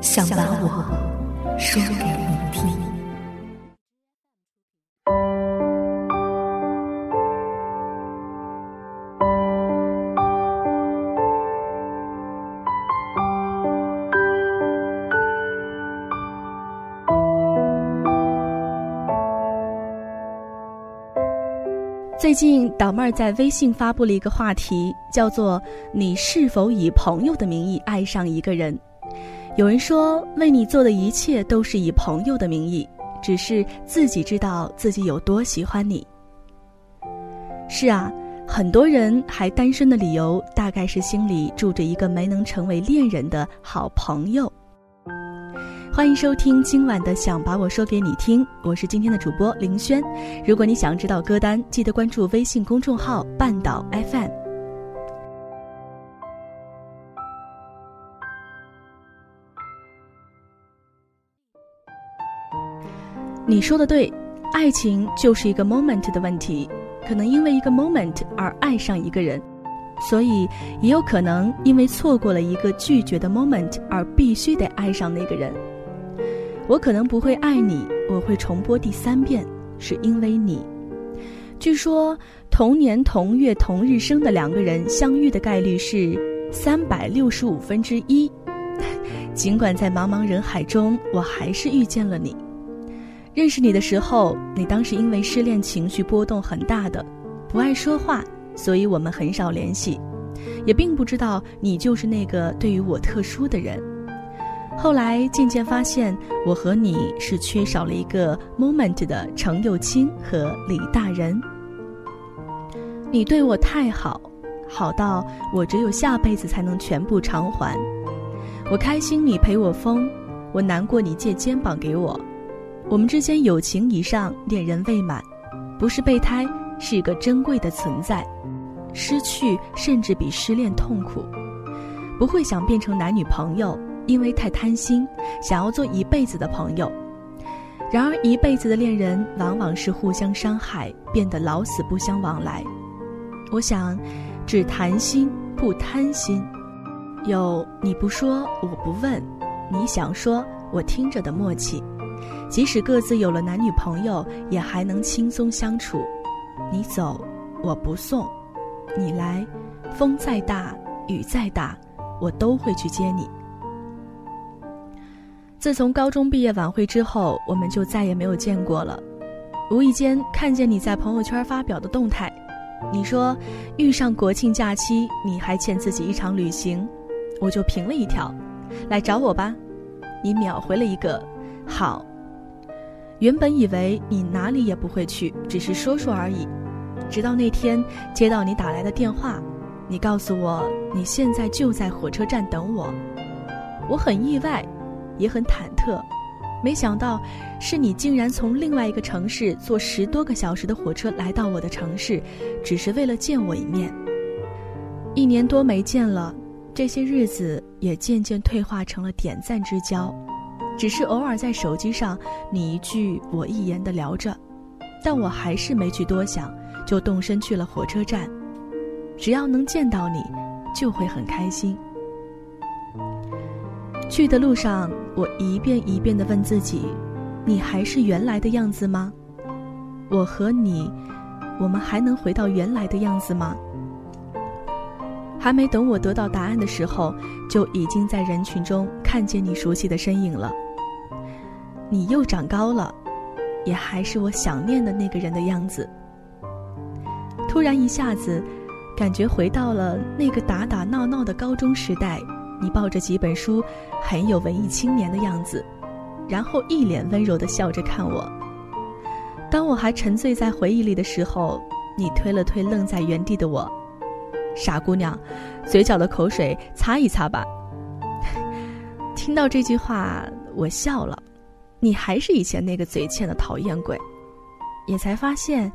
想把我说给你听。最近，导妹儿在微信发布了一个话题，叫做“你是否以朋友的名义爱上一个人”。有人说，为你做的一切都是以朋友的名义，只是自己知道自己有多喜欢你。是啊，很多人还单身的理由，大概是心里住着一个没能成为恋人的好朋友。欢迎收听今晚的《想把我说给你听》，我是今天的主播林轩。如果你想知道歌单，记得关注微信公众号“半岛 FM”。你说的对，爱情就是一个 moment 的问题，可能因为一个 moment 而爱上一个人，所以也有可能因为错过了一个拒绝的 moment 而必须得爱上那个人。我可能不会爱你，我会重播第三遍，是因为你。据说同年同月同日生的两个人相遇的概率是三百六十五分之一，尽管在茫茫人海中，我还是遇见了你。认识你的时候，你当时因为失恋情绪波动很大的，不爱说话，所以我们很少联系，也并不知道你就是那个对于我特殊的人。后来渐渐发现，我和你是缺少了一个 moment 的程又青和李大人。你对我太好，好到我只有下辈子才能全部偿还。我开心你陪我疯，我难过你借肩膀给我。我们之间友情以上，恋人未满，不是备胎，是一个珍贵的存在。失去甚至比失恋痛苦，不会想变成男女朋友，因为太贪心，想要做一辈子的朋友。然而一辈子的恋人往往是互相伤害，变得老死不相往来。我想，只谈心不贪心，有你不说我不问，你想说我听着的默契。即使各自有了男女朋友，也还能轻松相处。你走，我不送；你来，风再大，雨再大，我都会去接你。自从高中毕业晚会之后，我们就再也没有见过了。无意间看见你在朋友圈发表的动态，你说遇上国庆假期，你还欠自己一场旅行，我就评了一条，来找我吧。你秒回了一个好。原本以为你哪里也不会去，只是说说而已。直到那天接到你打来的电话，你告诉我你现在就在火车站等我。我很意外，也很忐忑，没想到是你竟然从另外一个城市坐十多个小时的火车来到我的城市，只是为了见我一面。一年多没见了，这些日子也渐渐退化成了点赞之交。只是偶尔在手机上，你一句我一言的聊着，但我还是没去多想，就动身去了火车站。只要能见到你，就会很开心。去的路上，我一遍一遍的问自己：你还是原来的样子吗？我和你，我们还能回到原来的样子吗？还没等我得到答案的时候，就已经在人群中看见你熟悉的身影了。你又长高了，也还是我想念的那个人的样子。突然一下子，感觉回到了那个打打闹闹的高中时代，你抱着几本书，很有文艺青年的样子，然后一脸温柔的笑着看我。当我还沉醉在回忆里的时候，你推了推愣在原地的我，傻姑娘，嘴角的口水擦一擦吧。听到这句话，我笑了。你还是以前那个嘴欠的讨厌鬼，也才发现，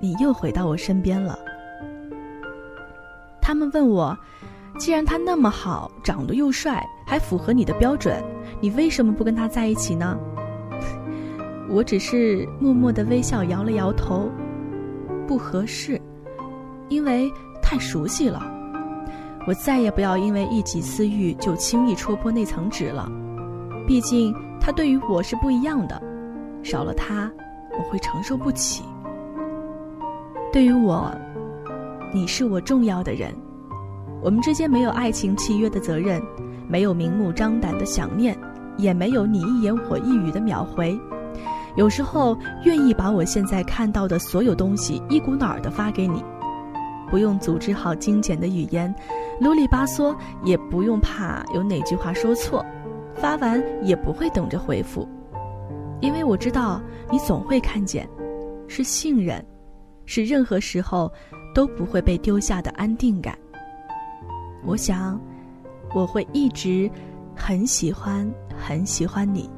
你又回到我身边了。他们问我，既然他那么好，长得又帅，还符合你的标准，你为什么不跟他在一起呢？我只是默默的微笑，摇了摇头，不合适，因为太熟悉了。我再也不要因为一己私欲就轻易戳破那层纸了，毕竟。他对于我是不一样的，少了他，我会承受不起。对于我，你是我重要的人，我们之间没有爱情契约的责任，没有明目张胆的想念，也没有你一言我一语的秒回。有时候愿意把我现在看到的所有东西一股脑儿的发给你，不用组织好精简的语言，啰里吧嗦，也不用怕有哪句话说错。发完也不会等着回复，因为我知道你总会看见，是信任，是任何时候都不会被丢下的安定感。我想，我会一直很喜欢很喜欢你。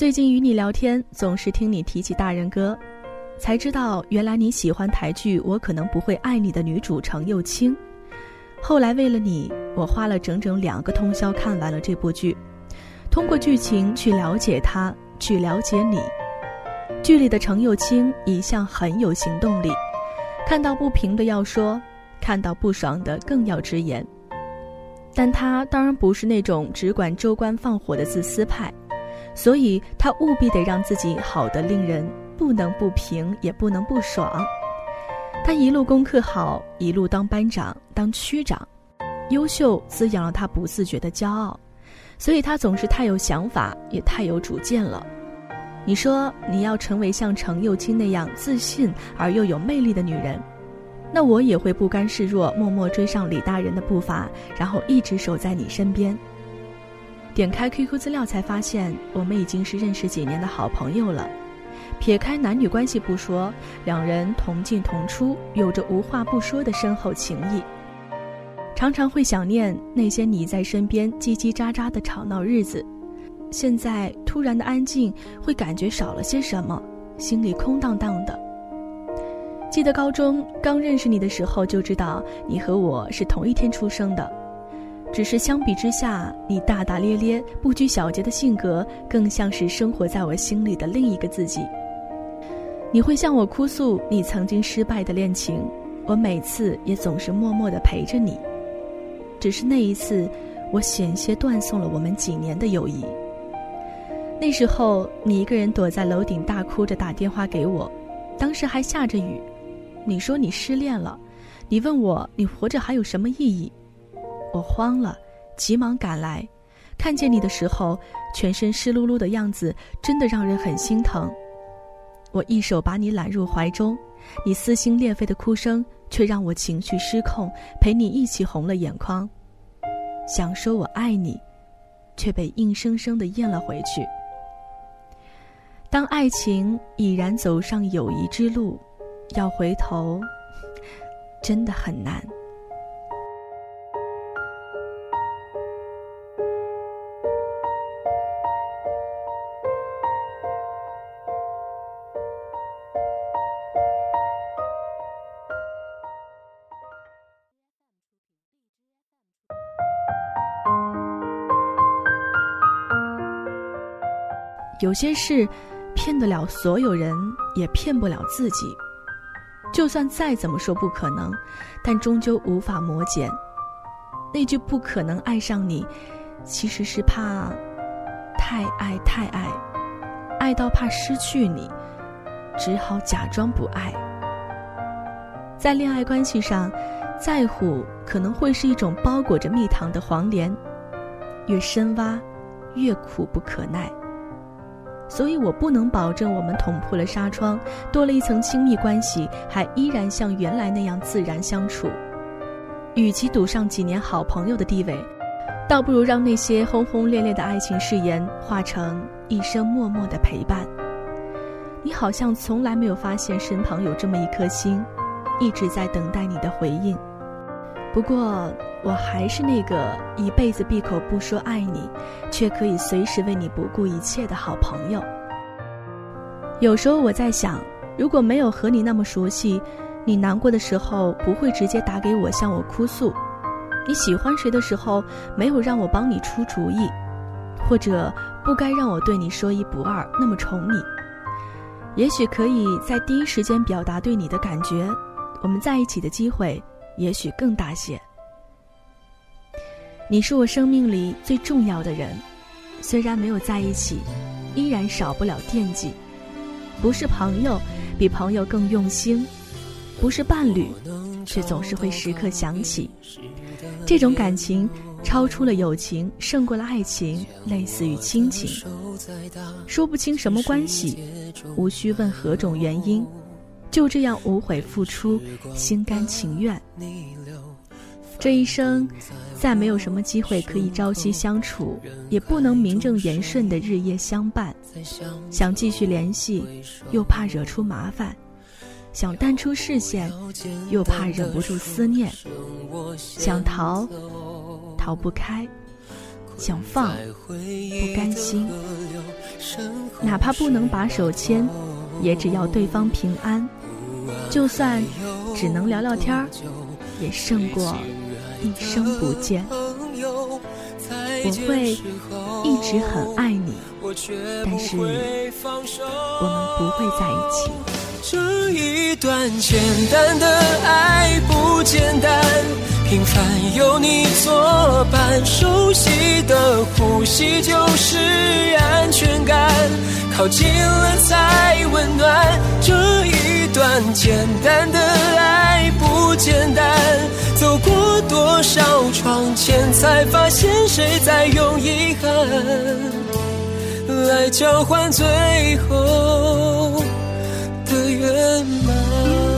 最近与你聊天，总是听你提起大人哥，才知道原来你喜欢台剧《我可能不会爱你》的女主程又青。后来为了你，我花了整整两个通宵看完了这部剧，通过剧情去了解她，去了解你。剧里的程又青一向很有行动力，看到不平的要说，看到不爽的更要直言。但她当然不是那种只管州官放火的自私派。所以他务必得让自己好的令人不能不平，也不能不爽。他一路功课好，一路当班长、当区长，优秀滋养了他不自觉的骄傲。所以他总是太有想法，也太有主见了。你说你要成为像程又青那样自信而又有魅力的女人，那我也会不甘示弱，默默追上李大人的步伐，然后一直守在你身边。点开 QQ 资料，才发现我们已经是认识几年的好朋友了。撇开男女关系不说，两人同进同出，有着无话不说的深厚情谊。常常会想念那些你在身边叽叽喳喳的吵闹日子。现在突然的安静，会感觉少了些什么，心里空荡荡的。记得高中刚认识你的时候，就知道你和我是同一天出生的。只是相比之下，你大大咧咧、不拘小节的性格，更像是生活在我心里的另一个自己。你会向我哭诉你曾经失败的恋情，我每次也总是默默的陪着你。只是那一次，我险些断送了我们几年的友谊。那时候，你一个人躲在楼顶大哭着打电话给我，当时还下着雨。你说你失恋了，你问我你活着还有什么意义？我慌了，急忙赶来，看见你的时候，全身湿漉漉的样子，真的让人很心疼。我一手把你揽入怀中，你撕心裂肺的哭声却让我情绪失控，陪你一起红了眼眶。想说我爱你，却被硬生生的咽了回去。当爱情已然走上友谊之路，要回头，真的很难。有些事，骗得了所有人，也骗不了自己。就算再怎么说不可能，但终究无法磨减。那句不可能爱上你，其实是怕太爱太爱，爱到怕失去你，只好假装不爱。在恋爱关系上，在乎可能会是一种包裹着蜜糖的黄连，越深挖，越苦不可耐。所以我不能保证我们捅破了纱窗，多了一层亲密关系，还依然像原来那样自然相处。与其赌上几年好朋友的地位，倒不如让那些轰轰烈烈的爱情誓言化成一生默默的陪伴。你好像从来没有发现身旁有这么一颗心。一直在等待你的回应，不过我还是那个一辈子闭口不说爱你，却可以随时为你不顾一切的好朋友。有时候我在想，如果没有和你那么熟悉，你难过的时候不会直接打给我向我哭诉；你喜欢谁的时候没有让我帮你出主意，或者不该让我对你说一不二，那么宠你，也许可以在第一时间表达对你的感觉。我们在一起的机会也许更大些。你是我生命里最重要的人，虽然没有在一起，依然少不了惦记。不是朋友，比朋友更用心；不是伴侣，却总是会时刻想起。这种感情超出了友情，胜过了爱情，类似于亲情。说不清什么关系，无需问何种原因。就这样无悔付出，心甘情愿。这一生，再没有什么机会可以朝夕相处，也不能名正言顺的日夜相伴。想继续联系，又怕惹出麻烦；想淡出视线，又怕忍不住思念；想逃，逃不开；想放，不甘心。哪怕不能把手牵，也只要对方平安。就算只能聊聊天儿，也胜过一生不见。我会一直很爱你，但是我们不会在一起。这一段简单的爱不简单，平凡有你作伴，熟悉的呼吸就是安全感，靠近了才温暖。这一。段简单的爱不简单，走过多少窗前，才发现谁在用遗憾来交换最后的圆满。